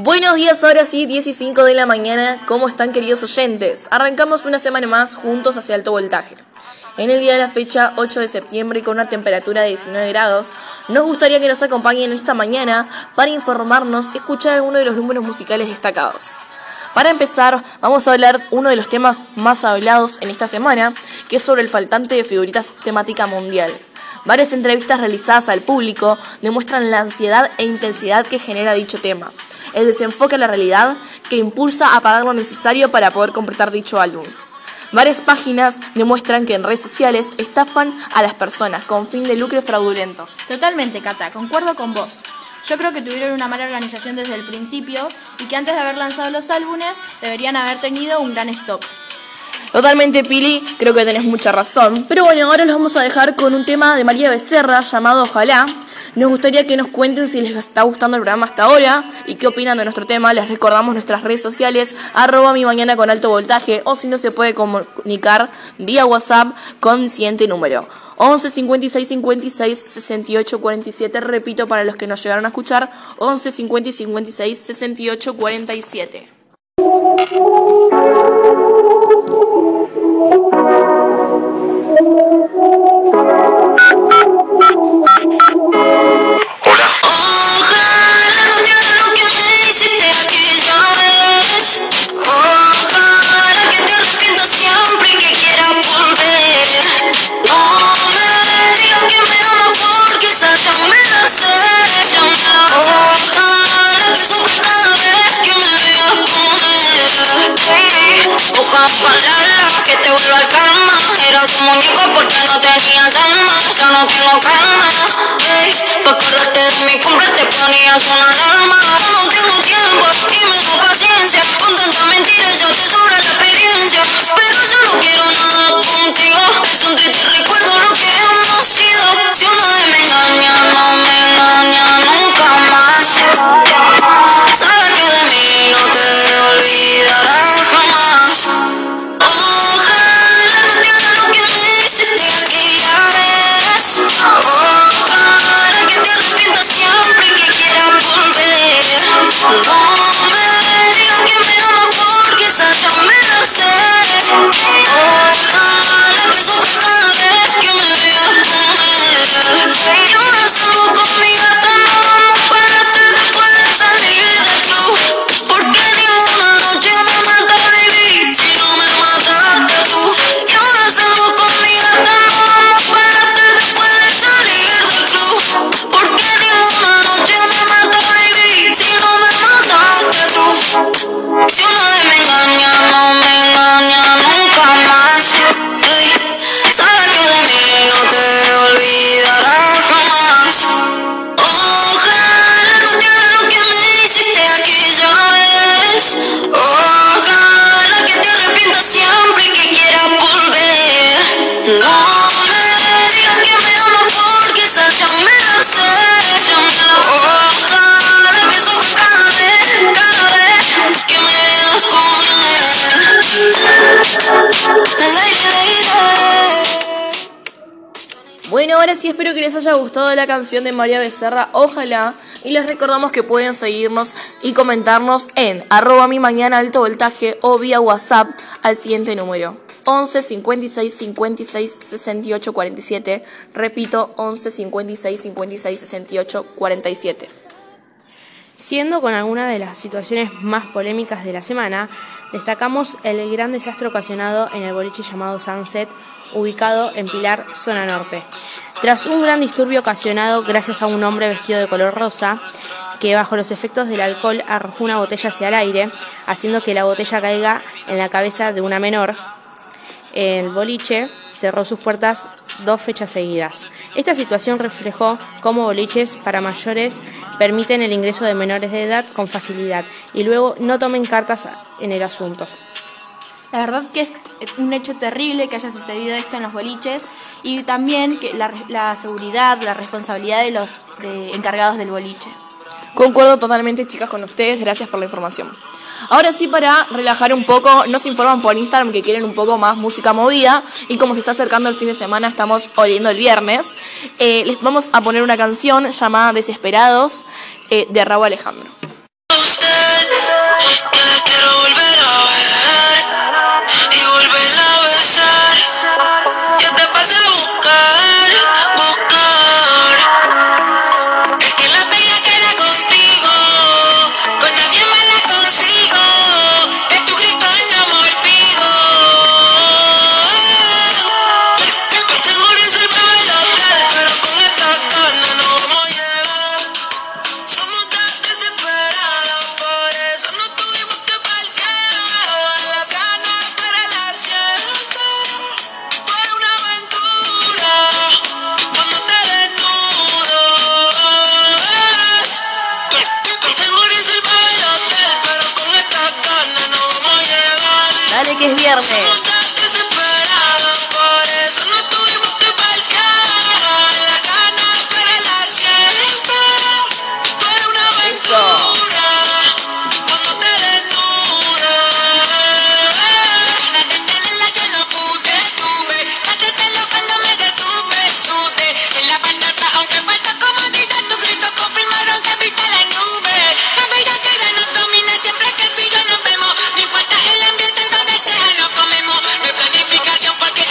Buenos días, ahora sí, 10 y 5 de la mañana. ¿Cómo están, queridos oyentes? Arrancamos una semana más juntos hacia alto voltaje. En el día de la fecha 8 de septiembre, con una temperatura de 19 grados, nos gustaría que nos acompañen esta mañana para informarnos y escuchar algunos de los números musicales destacados. Para empezar, vamos a hablar uno de los temas más hablados en esta semana, que es sobre el faltante de figuritas temática mundial. Varias entrevistas realizadas al público demuestran la ansiedad e intensidad que genera dicho tema, el desenfoque a la realidad que impulsa a pagar lo necesario para poder completar dicho álbum. Varias páginas demuestran que en redes sociales estafan a las personas con fin de lucro fraudulento. Totalmente, Cata, concuerdo con vos. Yo creo que tuvieron una mala organización desde el principio y que antes de haber lanzado los álbumes deberían haber tenido un gran stock. Totalmente, Pili, creo que tenés mucha razón. Pero bueno, ahora los vamos a dejar con un tema de María Becerra llamado Ojalá. Nos gustaría que nos cuenten si les está gustando el programa hasta ahora y qué opinan de nuestro tema. Les recordamos nuestras redes sociales, arroba mi mañana con alto voltaje, o si no se puede comunicar vía WhatsApp con siguiente número. 11 56 56 68 47. Repito para los que nos llegaron a escuchar, 11 50 56 68 47. Ponías una Bueno, ahora sí espero que les haya gustado la canción de María Becerra, ojalá. Y les recordamos que pueden seguirnos y comentarnos en arroba mi mañana alto voltaje o vía WhatsApp al siguiente número. 11 56 56 68 47. Repito, 11 56 56 68 47. Siendo con alguna de las situaciones más polémicas de la semana, destacamos el gran desastre ocasionado en el boliche llamado Sunset, ubicado en Pilar, zona norte. Tras un gran disturbio ocasionado gracias a un hombre vestido de color rosa, que bajo los efectos del alcohol arrojó una botella hacia el aire, haciendo que la botella caiga en la cabeza de una menor, el boliche cerró sus puertas dos fechas seguidas. Esta situación reflejó cómo boliches para mayores permiten el ingreso de menores de edad con facilidad y luego no tomen cartas en el asunto. La verdad que es un hecho terrible que haya sucedido esto en los boliches y también que la, la seguridad, la responsabilidad de los de encargados del boliche. Concuerdo totalmente, chicas, con ustedes. Gracias por la información. Ahora sí, para relajar un poco, nos informan por Instagram que quieren un poco más música movida. Y como se está acercando el fin de semana, estamos oliendo el viernes. eh, les vamos a poner una canción llamada Desesperados eh, de Raúl Alejandro.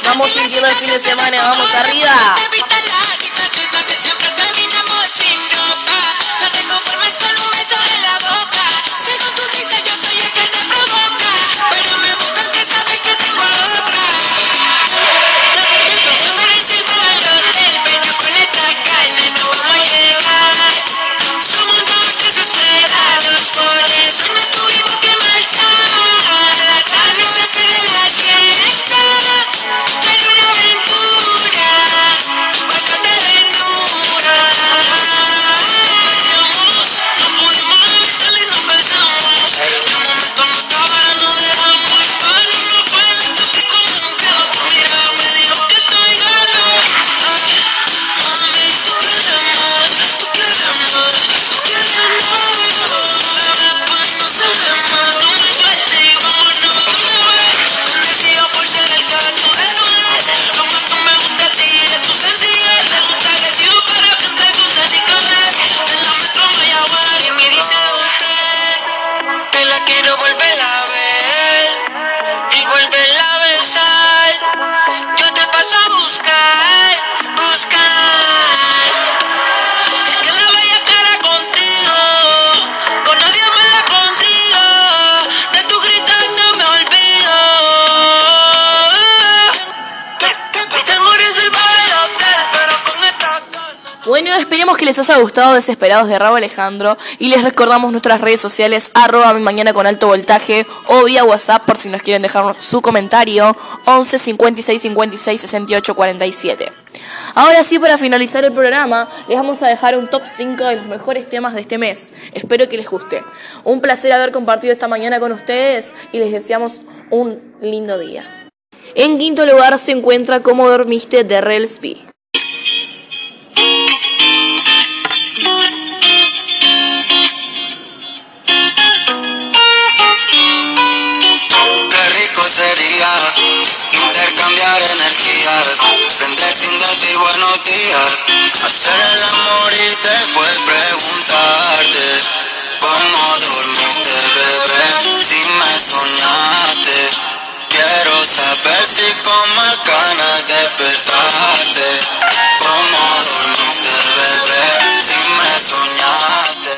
Vamos sentir los fines de semana, vamos arriba. quiero volver Bueno, esperemos que les haya gustado Desesperados de Rabo Alejandro y les recordamos nuestras redes sociales arroba mi mañana con alto voltaje o vía WhatsApp por si nos quieren dejar su comentario 11 56 56 68 47. Ahora sí, para finalizar el programa, les vamos a dejar un top 5 de los mejores temas de este mes. Espero que les guste. Un placer haber compartido esta mañana con ustedes y les deseamos un lindo día. En quinto lugar se encuentra Cómo dormiste de Relsby. Hacer el amor y después preguntarte cómo dormiste, bebé, si me soñaste. Quiero saber si con más ganas despertaste. Cómo dormiste, bebé, si me soñaste.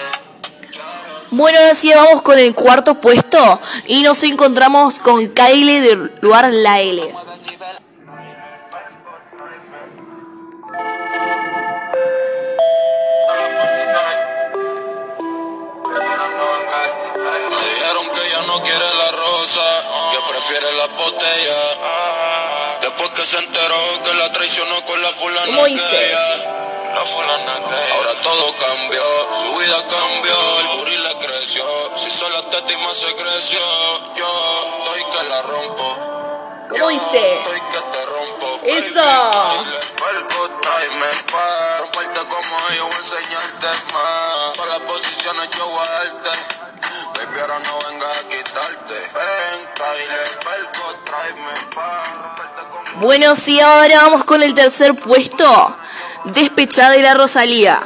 Bueno, ahora sí vamos con el cuarto puesto y nos encontramos con Kylie del lugar La L. prefiere la botella. Después que se enteró que la traicionó con la fulana. Ahora todo cambió, su vida cambió, el le creció. Si solo la teta y más se creció, yo estoy que la rompo. Que te rompo. Eso. Como yo voy a enseñarte más. Todas las posiciones yo voy a darte. No a quitarte. Bueno, sí, ahora vamos con el tercer puesto. Despechada y la Rosalía.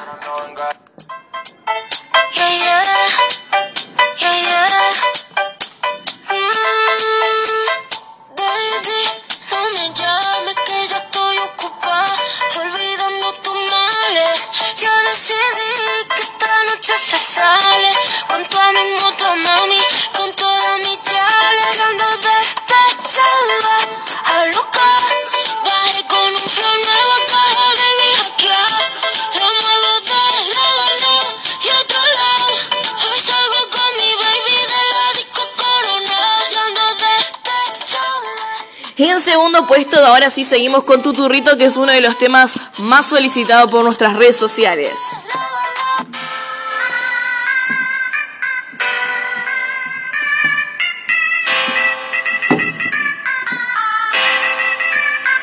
Segundo puesto, ahora sí seguimos con Tuturrito, que es uno de los temas más solicitados por nuestras redes sociales.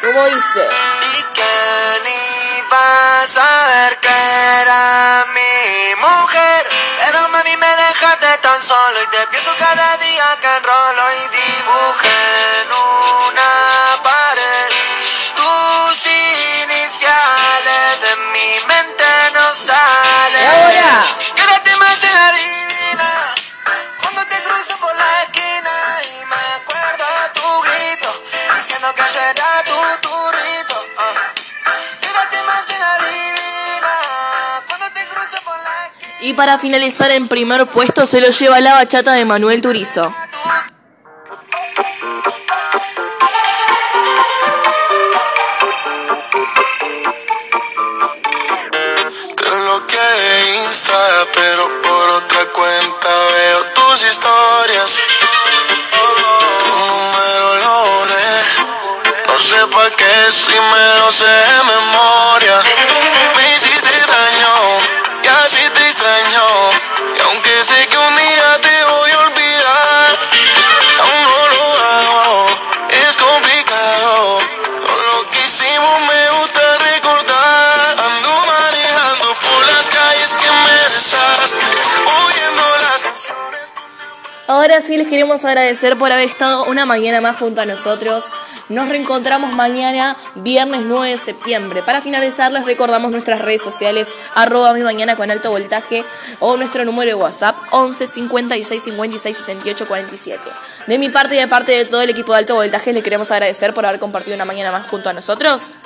¿Cómo dice? Y que ni vas a ver que era mi mujer. Pero mami me dejaste tan solo y te pienso cada día que enrolo y dibujé Y para finalizar en primer puesto se lo lleva la bachata de Manuel Turizo. Sé pa' qué si me lo sé de memoria. Ahora sí les queremos agradecer por haber estado una mañana más junto a nosotros. Nos reencontramos mañana, viernes 9 de septiembre. Para finalizar les recordamos nuestras redes sociales, arroba mi mañana con alto voltaje o nuestro número de WhatsApp 11 56 56 68 47. De mi parte y de parte de todo el equipo de alto voltaje les queremos agradecer por haber compartido una mañana más junto a nosotros.